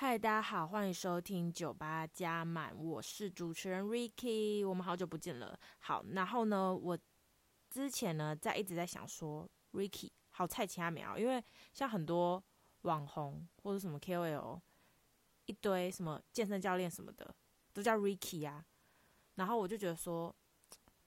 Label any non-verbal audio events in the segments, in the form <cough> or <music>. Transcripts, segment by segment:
嗨，大家好，欢迎收听酒吧加满，我是主持人 Ricky，我们好久不见了。好，然后呢，我之前呢在一直在想说，Ricky 好菜其他没有，因为像很多网红或者什么 KOL，一堆什么健身教练什么的都叫 Ricky 啊，然后我就觉得说，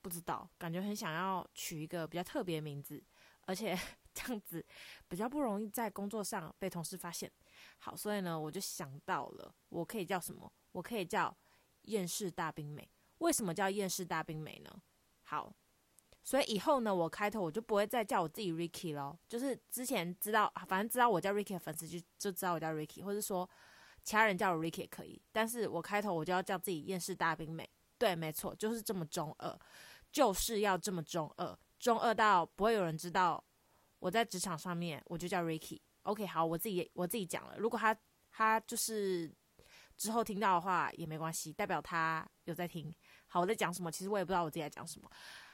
不知道，感觉很想要取一个比较特别的名字，而且 <laughs> 这样子比较不容易在工作上被同事发现。好，所以呢，我就想到了，我可以叫什么？我可以叫厌世大兵美。为什么叫厌世大兵美呢？好，所以以后呢，我开头我就不会再叫我自己 Ricky 咯。就是之前知道，反正知道我叫 Ricky 的粉丝就就知道我叫 Ricky，或者说其他人叫我 Ricky 也可以。但是我开头我就要叫自己厌世大兵美。对，没错，就是这么中二，就是要这么中二，中二到不会有人知道我在职场上面我就叫 Ricky。OK，好，我自己我自己讲了。如果他他就是之后听到的话也没关系，代表他有在听。好，我在讲什么？其实我也不知道我自己在讲什么。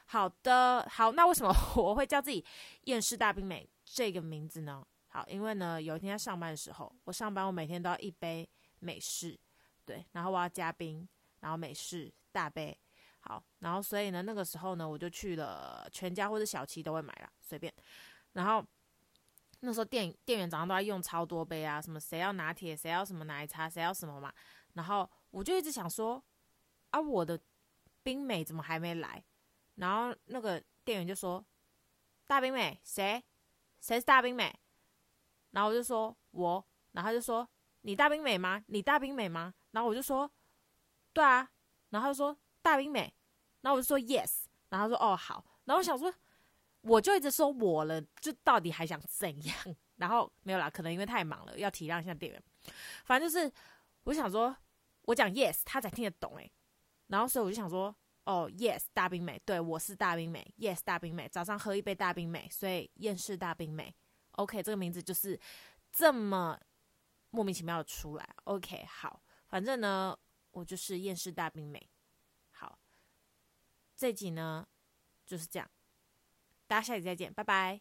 好的，好，那为什么 <laughs> 我会叫自己厌世大冰美这个名字呢？好，因为呢，有一天在上班的时候，我上班我每天都要一杯美式，对，然后我要加冰，然后美式大杯。好，然后所以呢，那个时候呢，我就去了全家或者小七都会买了，随便，然后。那时候店店员早上都在用超多杯啊，什么谁要拿铁，谁要什么奶茶，谁要什么嘛。然后我就一直想说，啊，我的冰美怎么还没来？然后那个店员就说，大冰美谁？谁是大冰美？然后我就说我，然后他就说你大冰美吗？你大冰美吗？然后我就说对啊，然后他就说大冰美，然后我就说 yes，然后他说哦好，然后我想说。我就一直说我了，就到底还想怎样？然后没有啦，可能因为太忙了，要体谅一下店员。反正就是，我想说，我讲 yes，他才听得懂诶。然后所以我就想说，哦，yes，大冰美，对，我是大冰美，yes，大冰美，早上喝一杯大冰美，所以厌世大冰美。OK，这个名字就是这么莫名其妙的出来。OK，好，反正呢，我就是厌世大冰美。好，这集呢就是这样。大家下集再见，拜拜。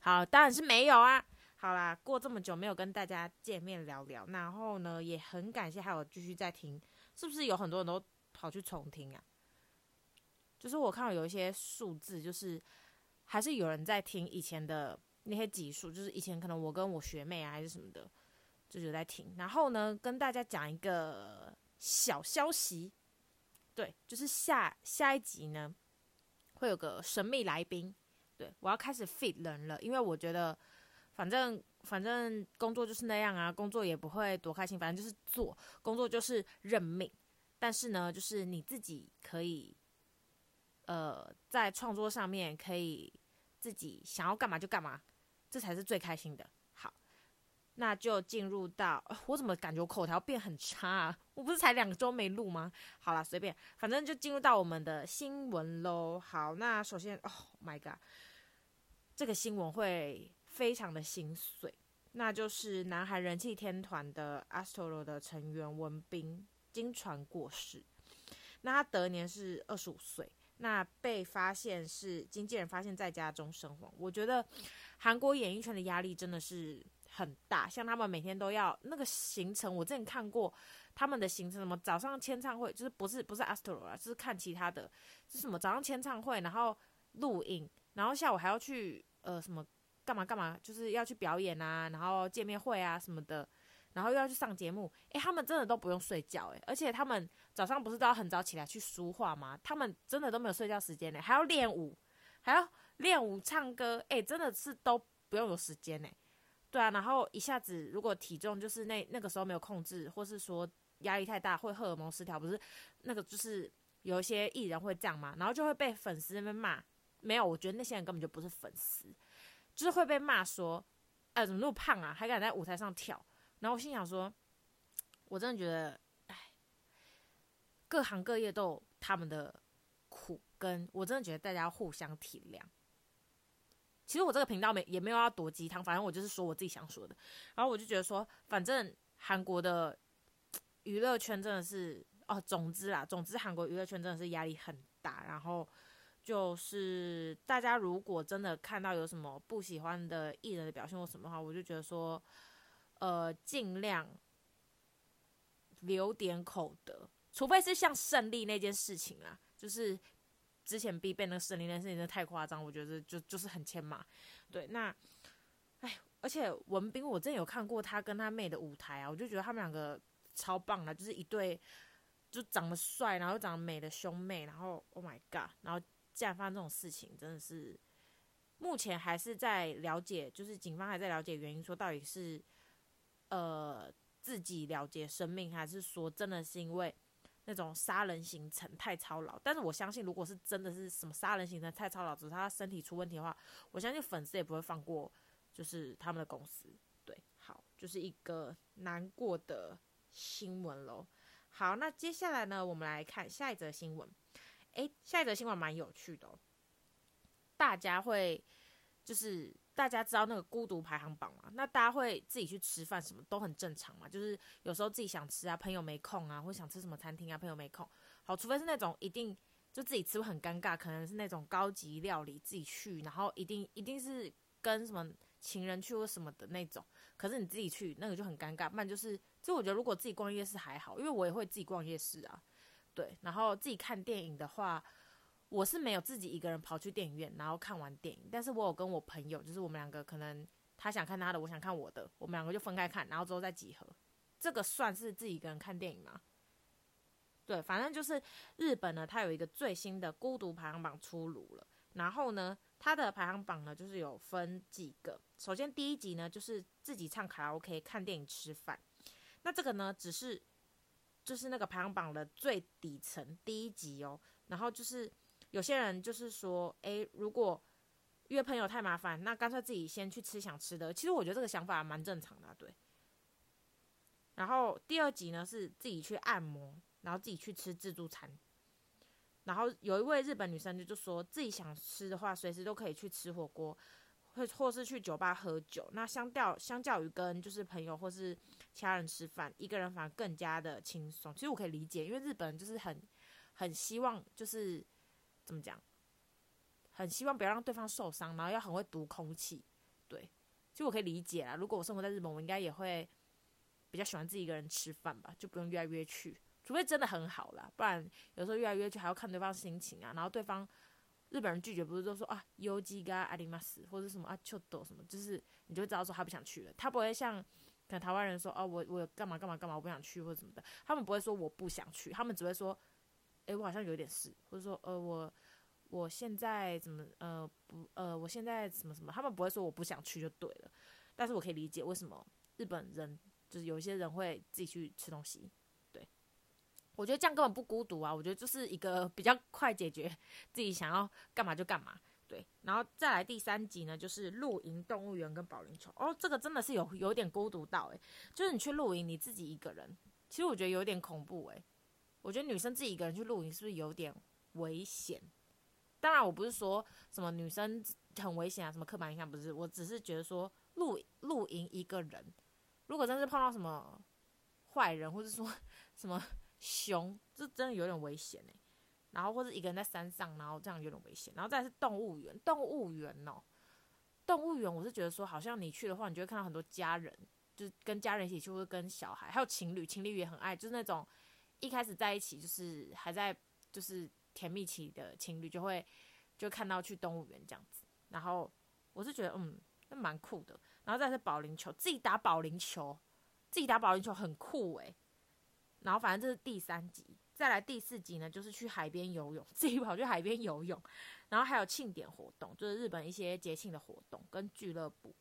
好，当然是没有啊。好啦，过这么久没有跟大家见面聊聊，然后呢，也很感谢还有继续在听，是不是有很多人都跑去重听啊？就是我看到有一些数字，就是还是有人在听以前的那些集数，就是以前可能我跟我学妹啊还是什么的，就有在听。然后呢，跟大家讲一个小消息，对，就是下下一集呢。会有个神秘来宾，对，我要开始 fit 人了，因为我觉得反正反正工作就是那样啊，工作也不会多开心，反正就是做工作就是认命。但是呢，就是你自己可以，呃，在创作上面可以自己想要干嘛就干嘛，这才是最开心的。那就进入到，我怎么感觉我口条变很差啊？我不是才两周没录吗？好啦，随便，反正就进入到我们的新闻喽。好，那首先，Oh my god，这个新闻会非常的心碎，那就是南韩人气天团的 ASTRO 的成员文彬经传过世。那他得年是二十五岁，那被发现是经纪人发现在家中身亡。我觉得韩国演艺圈的压力真的是。很大，像他们每天都要那个行程，我之前看过他们的行程，什么早上签唱会，就是不是不是 Astro 啊，就是看其他的，是什么早上签唱会，然后录影，然后下午还要去呃什么干嘛干嘛，就是要去表演啊，然后见面会啊什么的，然后又要去上节目，诶，他们真的都不用睡觉诶，而且他们早上不是都要很早起来去书画吗？他们真的都没有睡觉时间呢，还要练舞，还要练舞唱歌，诶，真的是都不用有时间呢。对啊，然后一下子如果体重就是那那个时候没有控制，或是说压力太大会荷尔蒙失调，不是那个就是有一些艺人会这样嘛，然后就会被粉丝那边骂。没有，我觉得那些人根本就不是粉丝，就是会被骂说，哎，怎么那么胖啊，还敢在舞台上跳？然后我心想说，我真的觉得，哎，各行各业都有他们的苦，跟我真的觉得大家要互相体谅。其实我这个频道没也没有要躲鸡汤，反正我就是说我自己想说的。然后我就觉得说，反正韩国的娱乐圈真的是哦，总之啦，总之韩国娱乐圈真的是压力很大。然后就是大家如果真的看到有什么不喜欢的艺人的表现或什么的话，我就觉得说，呃，尽量留点口德，除非是像胜利那件事情啊，就是之前必备那个胜利那件事情，真的太夸张，我觉得就就是很欠骂。对，那，哎，而且文彬，我真的有看过他跟他妹的舞台啊，我就觉得他们两个超棒的，就是一对就长得帅，然后长得美的兄妹，然后 Oh my God，然后竟然发生这种事情，真的是目前还是在了解，就是警方还在了解原因，说到底是。呃，自己了结生命，还是说真的是因为那种杀人行程太操劳？但是我相信，如果是真的是什么杀人行程太操劳，只是他身体出问题的话，我相信粉丝也不会放过，就是他们的公司。对，好，就是一个难过的新闻喽。好，那接下来呢，我们来看下一则新闻。诶，下一则新闻蛮有趣的哦，大家会就是。大家知道那个孤独排行榜嘛？那大家会自己去吃饭，什么都很正常嘛。就是有时候自己想吃啊，朋友没空啊，或想吃什么餐厅啊，朋友没空。好，除非是那种一定就自己吃会很尴尬，可能是那种高级料理自己去，然后一定一定是跟什么情人去或什么的那种。可是你自己去那个就很尴尬。不然就是，就我觉得如果自己逛夜市还好，因为我也会自己逛夜市啊。对，然后自己看电影的话。我是没有自己一个人跑去电影院，然后看完电影。但是我有跟我朋友，就是我们两个，可能他想看他的，我想看我的，我们两个就分开看，然后之后再集合。这个算是自己一个人看电影吗？对，反正就是日本呢，它有一个最新的孤独排行榜出炉了。然后呢，它的排行榜呢，就是有分几个。首先第一集呢，就是自己唱卡拉 OK、看电影、吃饭。那这个呢，只是就是那个排行榜的最底层第一集哦。然后就是。有些人就是说，诶，如果约朋友太麻烦，那干脆自己先去吃想吃的。其实我觉得这个想法蛮正常的，对。然后第二集呢，是自己去按摩，然后自己去吃自助餐。然后有一位日本女生就就说自己想吃的话，随时都可以去吃火锅，或或是去酒吧喝酒。那相较相较于跟就是朋友或是其他人吃饭，一个人反而更加的轻松。其实我可以理解，因为日本人就是很很希望就是。怎么讲？很希望不要让对方受伤，然后要很会读空气。对，其实我可以理解啦。如果我生活在日本，我应该也会比较喜欢自己一个人吃饭吧，就不用约来约去。除非真的很好啦，不然有时候约来约去还要看对方心情啊。然后对方日本人拒绝，不是都说啊优吉嘎阿里马斯或者什么啊秋斗什么，就是你就知道说他不想去了。他不会像可能台湾人说哦，我我干嘛干嘛干嘛我不想去或者什么的，他们不会说我不想去，他们只会说。诶，我好像有点事，或者说，呃，我我现在怎么，呃，不，呃，我现在什么什么，他们不会说我不想去就对了，但是我可以理解为什么日本人就是有一些人会自己去吃东西，对，我觉得这样根本不孤独啊，我觉得就是一个比较快解决自己想要干嘛就干嘛，对，然后再来第三集呢，就是露营、动物园跟保龄球，哦，这个真的是有有点孤独到诶，就是你去露营，你自己一个人，其实我觉得有点恐怖诶。我觉得女生自己一个人去露营是不是有点危险？当然，我不是说什么女生很危险啊，什么刻板印象不是。我只是觉得说露露营一个人，如果真是碰到什么坏人，或者说 <laughs> 什么熊，这真的有点危险哎。然后或者一个人在山上，然后这样有点危险。然后再是动物园，动物园哦，动物园我是觉得说，好像你去的话，你就会看到很多家人，就是跟家人一起去，或者跟小孩，还有情侣，情侣也很爱，就是那种。一开始在一起就是还在就是甜蜜期的情侣就会就看到去动物园这样子，然后我是觉得嗯那蛮酷的，然后再是保龄球，自己打保龄球，自己打保龄球很酷诶。然后反正这是第三集，再来第四集呢就是去海边游泳，<laughs> 自己跑去海边游泳，然后还有庆典活动，就是日本一些节庆的活动跟俱乐部，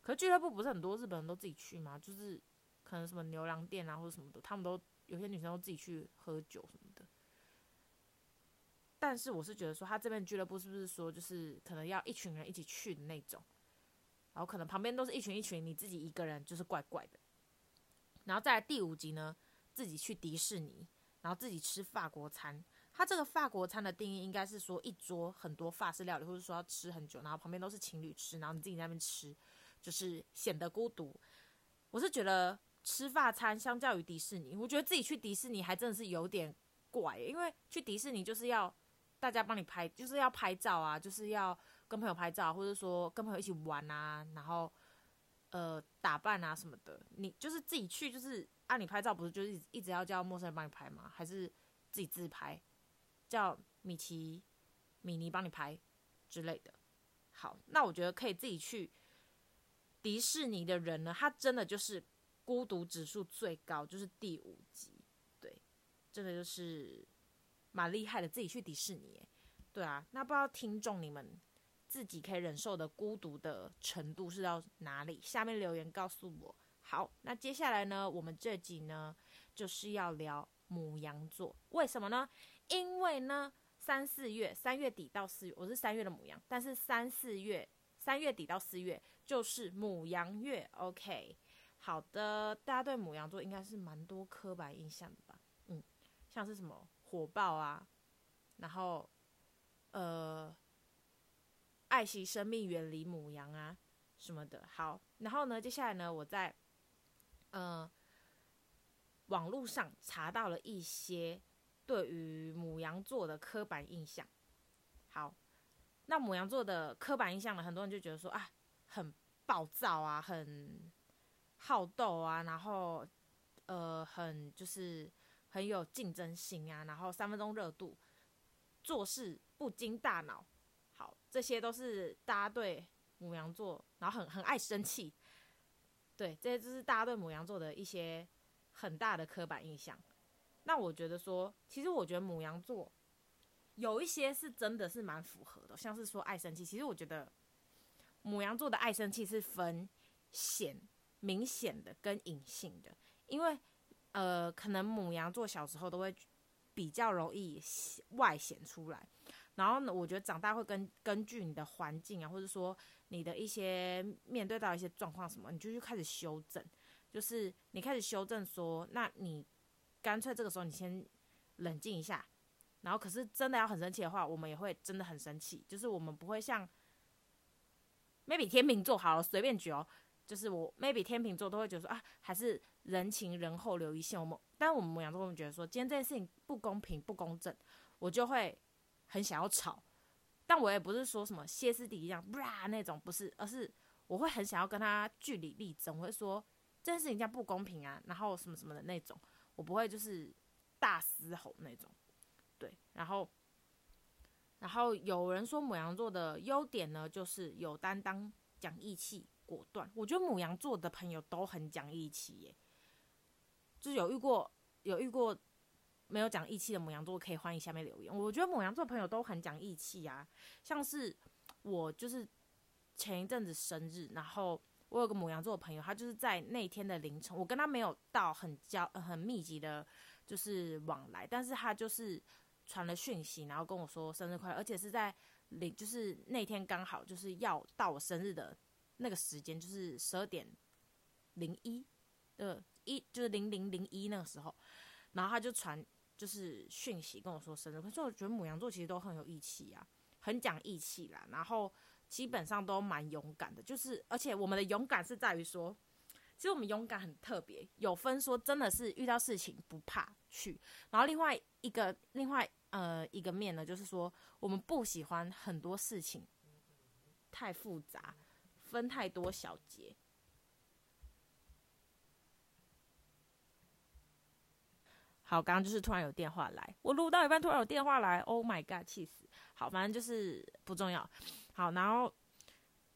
可是俱乐部不是很多日本人都自己去吗？就是可能什么牛郎店啊或者什么的，他们都。有些女生都自己去喝酒什么的，但是我是觉得说，他这边俱乐部是不是说，就是可能要一群人一起去的那种，然后可能旁边都是一群一群，你自己一个人就是怪怪的。然后再来第五集呢，自己去迪士尼，然后自己吃法国餐。他这个法国餐的定义应该是说，一桌很多法式料理，或者说要吃很久，然后旁边都是情侣吃，然后你自己在那边吃，就是显得孤独。我是觉得。吃法餐相较于迪士尼，我觉得自己去迪士尼还真的是有点怪，因为去迪士尼就是要大家帮你拍，就是要拍照啊，就是要跟朋友拍照，或者说跟朋友一起玩啊，然后呃打扮啊什么的，你就是自己去，就是按、你拍照，不是就是一直要叫陌生人帮你拍吗？还是自己自拍，叫米奇、米妮帮你拍之类的？好，那我觉得可以自己去迪士尼的人呢，他真的就是孤独指数最高，就是第五级，对，真的就是蛮厉害的，自己去迪士尼，对啊，那不知道听众你们。自己可以忍受的孤独的程度是到哪里？下面留言告诉我。好，那接下来呢，我们这集呢就是要聊母羊座，为什么呢？因为呢，三四月，三月底到四月，我是三月的母羊，但是三四月，三月底到四月就是母羊月。OK，好的，大家对母羊座应该是蛮多刻板印象的吧？嗯，像是什么火爆啊，然后，呃。爱惜生命，远离母羊啊，什么的。好，然后呢，接下来呢，我在嗯、呃、网络上查到了一些对于母羊座的刻板印象。好，那母羊座的刻板印象呢，很多人就觉得说啊，很暴躁啊，很好斗啊，然后呃，很就是很有竞争心啊，然后三分钟热度，做事不经大脑。好，这些都是大家对母羊座，然后很很爱生气，对，这些就是大家对母羊座的一些很大的刻板印象。那我觉得说，其实我觉得母羊座有一些是真的是蛮符合的，像是说爱生气。其实我觉得母羊座的爱生气是分显明显的跟隐性的，因为呃，可能母羊座小时候都会比较容易外显出来。然后呢，我觉得长大会根根据你的环境啊，或者说你的一些面对到一些状况什么，你就去开始修正。就是你开始修正说，那你干脆这个时候你先冷静一下。然后可是真的要很生气的话，我们也会真的很生气。就是我们不会像 maybe 天秤座好了，随便举哦，就是我 maybe 天秤座都会觉得说啊，还是人情人厚留一线。我们但我们牡羊座会觉得说，今天这件事情不公平不公正，我就会。很想要吵，但我也不是说什么歇斯底里这样，啪那种不是，而是我会很想要跟他据理力争，我会说这件事情这样不公平啊，然后什么什么的那种，我不会就是大嘶吼那种，对，然后，然后有人说牡羊座的优点呢，就是有担当、讲义气、果断。我觉得母羊座的朋友都很讲义气耶，就是有遇过，有遇过。没有讲义气的母羊座可以欢迎下面留言。我觉得母羊座朋友都很讲义气啊，像是我就是前一阵子生日，然后我有个母羊座的朋友，他就是在那天的凌晨，我跟他没有到很交很密集的，就是往来，但是他就是传了讯息，然后跟我说生日快乐，而且是在零就是那天刚好就是要到我生日的那个时间，就是十二点零一的一就是零零零一那个时候，然后他就传。就是讯息跟我说生日，可是我觉得母羊座其实都很有义气啊，很讲义气啦，然后基本上都蛮勇敢的。就是而且我们的勇敢是在于说，其实我们勇敢很特别，有分说真的是遇到事情不怕去，然后另外一个另外呃一个面呢，就是说我们不喜欢很多事情太复杂，分太多小节。好，刚刚就是突然有电话来，我录到一半突然有电话来，Oh my god，气死！好，反正就是不重要。好，然后，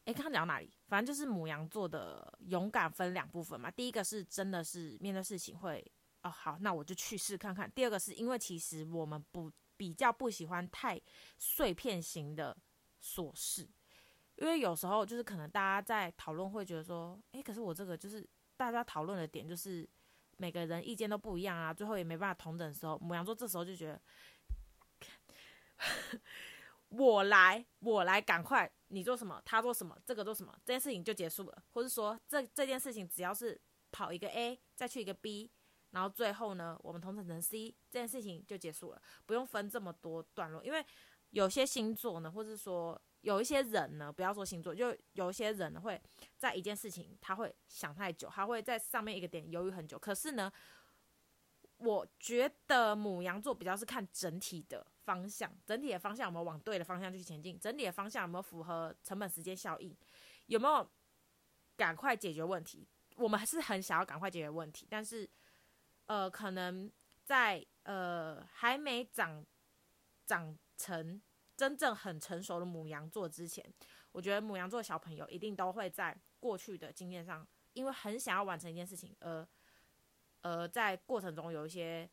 哎，刚刚讲到哪里？反正就是母羊座的勇敢分两部分嘛。第一个是真的是面对事情会，哦，好，那我就去试看看。第二个是因为其实我们不比较不喜欢太碎片型的琐事，因为有时候就是可能大家在讨论会觉得说，哎，可是我这个就是大家讨论的点就是。每个人意见都不一样啊，最后也没办法同等的时候，母羊座这时候就觉得，<laughs> 我来，我来，赶快，你做什么，他做什么，这个做什么，这件事情就结束了，或是说这这件事情只要是跑一个 A，再去一个 B，然后最后呢，我们同等成 C，这件事情就结束了，不用分这么多段落，因为有些星座呢，或是说。有一些人呢，不要说星座，就有一些人会在一件事情，他会想太久，他会在上面一个点犹豫很久。可是呢，我觉得母羊座比较是看整体的方向，整体的方向有没有往对的方向去前进，整体的方向有没有符合成本、时间、效应，有没有赶快解决问题，我们还是很想要赶快解决问题，但是呃，可能在呃还没长长成真正很成熟的母羊座之前，我觉得母羊座小朋友一定都会在过去的经验上，因为很想要完成一件事情，而呃在过程中有一些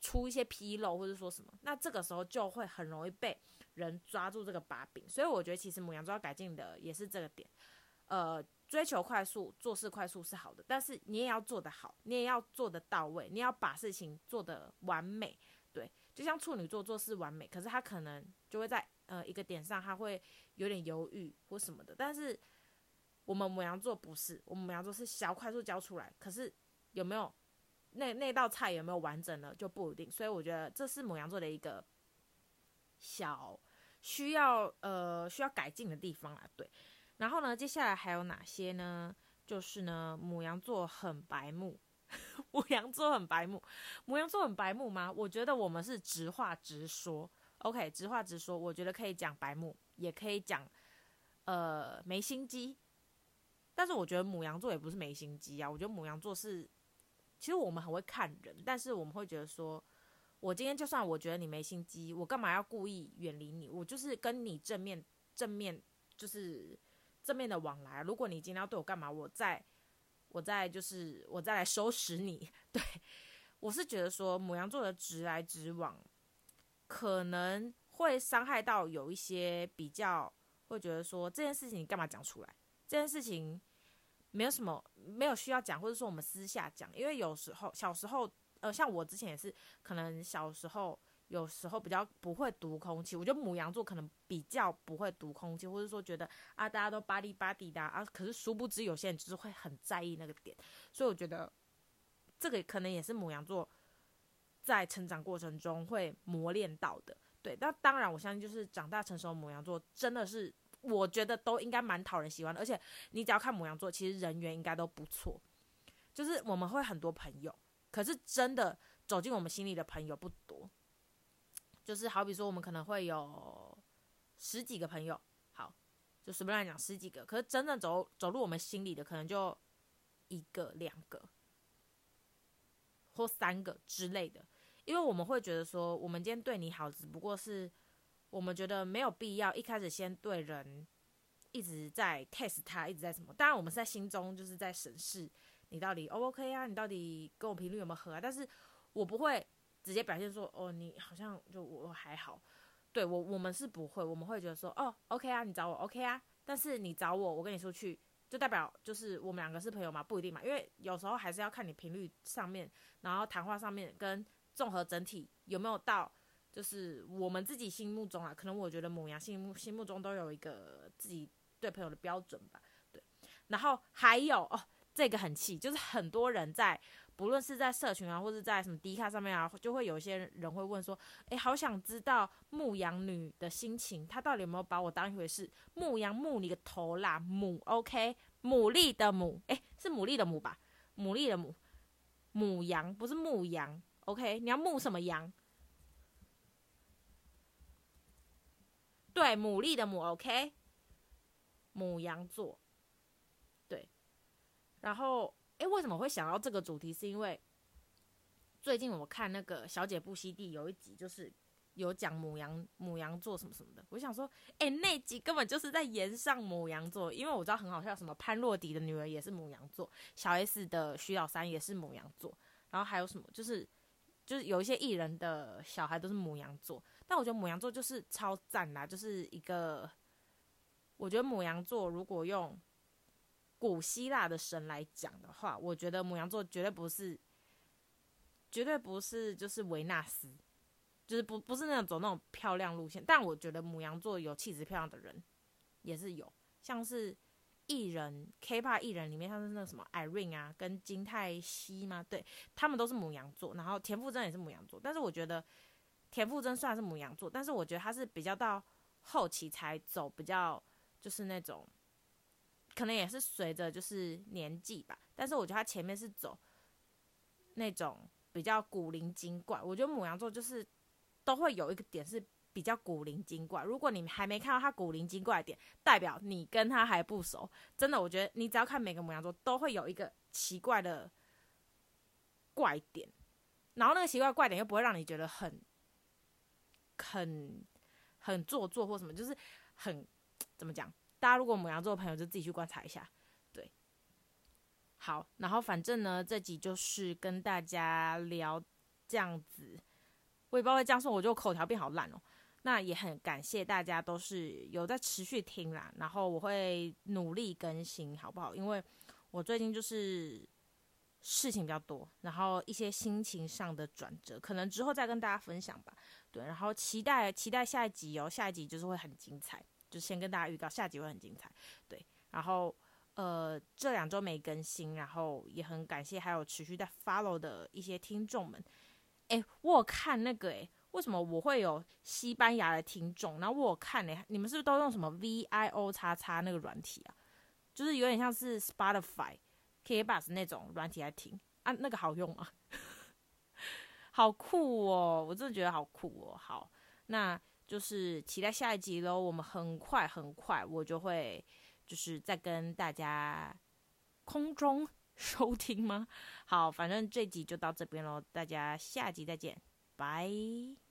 出一些纰漏，或者说什么，那这个时候就会很容易被人抓住这个把柄。所以我觉得其实母羊座要改进的也是这个点，呃，追求快速，做事快速是好的，但是你也要做得好，你也要做得到位，你要把事情做得完美，就像处女座做事完美，可是他可能就会在呃一个点上，他会有点犹豫或什么的。但是我们母羊座不是，我们母羊座是想要快速交出来，可是有没有那那道菜有没有完整呢？就不一定。所以我觉得这是母羊座的一个小需要呃需要改进的地方啊。对，然后呢，接下来还有哪些呢？就是呢，母羊座很白目。<laughs> 母羊座很白目，母羊座很白目吗？我觉得我们是直话直说，OK，直话直说。我觉得可以讲白目，也可以讲呃没心机。但是我觉得母羊座也不是没心机啊。我觉得母羊座是，其实我们很会看人，但是我们会觉得说，我今天就算我觉得你没心机，我干嘛要故意远离你？我就是跟你正面正面就是正面的往来。如果你今天要对我干嘛，我在。我再就是我再来收拾你，<laughs> 对，我是觉得说母羊座的直来直往，可能会伤害到有一些比较会觉得说这件事情你干嘛讲出来？这件事情没有什么没有需要讲，或者说我们私下讲，因为有时候小时候呃，像我之前也是，可能小时候。有时候比较不会读空气，我觉得母羊座可能比较不会读空气，或者说觉得啊，大家都巴里巴蒂的啊，可是殊不知有些人就是会很在意那个点，所以我觉得这个可能也是母羊座在成长过程中会磨练到的。对，那当然我相信就是长大成熟的母羊座真的是，我觉得都应该蛮讨人喜欢的，而且你只要看母羊座，其实人缘应该都不错，就是我们会很多朋友，可是真的走进我们心里的朋友不多。就是好比说，我们可能会有十几个朋友，好，就随便来讲十几个。可是真正走走入我们心里的，可能就一个、两个，或三个之类的。因为我们会觉得说，我们今天对你好，只不过是我们觉得没有必要一开始先对人一直在 test 他，一直在什么。当然，我们是在心中就是在审视你到底 O 不 OK 啊，你到底跟我频率有没有合啊？但是我不会。直接表现说，哦，你好像就我还好，对我我们是不会，我们会觉得说，哦，OK 啊，你找我 OK 啊，但是你找我，我跟你出去，就代表就是我们两个是朋友嘛，不一定嘛，因为有时候还是要看你频率上面，然后谈话上面跟综合整体有没有到，就是我们自己心目中啊，可能我觉得母羊心目心目中都有一个自己对朋友的标准吧，对，然后还有哦，这个很气，就是很多人在。不论是在社群啊，或者在什么 D 卡上面啊，就会有些人会问说：“诶，好想知道牧羊女的心情，她到底有没有把我当一回事？”牧羊牧你个头啦，母 OK，牡蛎的牡，诶，是牡蛎的牡吧？牡蛎的牡，母羊不是牧羊，OK？你要牧什么羊？对，牡蛎的牡，OK？母羊座，然后。诶，为什么会想到这个主题？是因为最近我看那个《小姐不熙娣》有一集，就是有讲母羊母羊座什么什么的。我想说，诶，那集根本就是在炎上母羊座，因为我知道很好笑，什么潘若迪的女儿也是母羊座，小 S 的徐小三也是母羊座，然后还有什么，就是就是有一些艺人的小孩都是母羊座。但我觉得母羊座就是超赞啦，就是一个，我觉得母羊座如果用。古希腊的神来讲的话，我觉得母羊座绝对不是，绝对不是就是维纳斯，就是不不是那种走那种漂亮路线。但我觉得母羊座有气质漂亮的人也是有，像是艺人 K-pop 艺人里面，像是那什么 Irene 啊，跟金泰熙嘛，对，他们都是母羊座。然后田馥甄也是母羊座，但是我觉得田馥甄虽然是母羊座，但是我觉得他是比较到后期才走比较就是那种。可能也是随着就是年纪吧，但是我觉得他前面是走那种比较古灵精怪。我觉得母羊座就是都会有一个点是比较古灵精怪。如果你还没看到他古灵精怪的点，代表你跟他还不熟。真的，我觉得你只要看每个母羊座，都会有一个奇怪的怪点，然后那个奇怪怪点又不会让你觉得很很很做作或什么，就是很怎么讲？大家如果母羊座的朋友就自己去观察一下。对，好，然后反正呢，这集就是跟大家聊这样子。我也不知道会这样说，我就口条变好烂哦。那也很感谢大家都是有在持续听啦，然后我会努力更新，好不好？因为我最近就是事情比较多，然后一些心情上的转折，可能之后再跟大家分享吧。对，然后期待期待下一集哦，下一集就是会很精彩，就先跟大家预告下集会很精彩。对，然后呃这两周没更新，然后也很感谢还有持续在 follow 的一些听众们。哎，我有看那个哎，为什么我会有西班牙的听众？然后我看哎，你们是不是都用什么 VIO 叉叉那个软体啊？就是有点像是 Spotify、KKBOX 那种软体来听啊？那个好用吗？<laughs> 好酷哦！我真的觉得好酷哦。好，那就是期待下一集喽。我们很快很快，我就会就是再跟大家空中。<laughs> 收听吗？好，反正这集就到这边喽，大家下集再见，拜。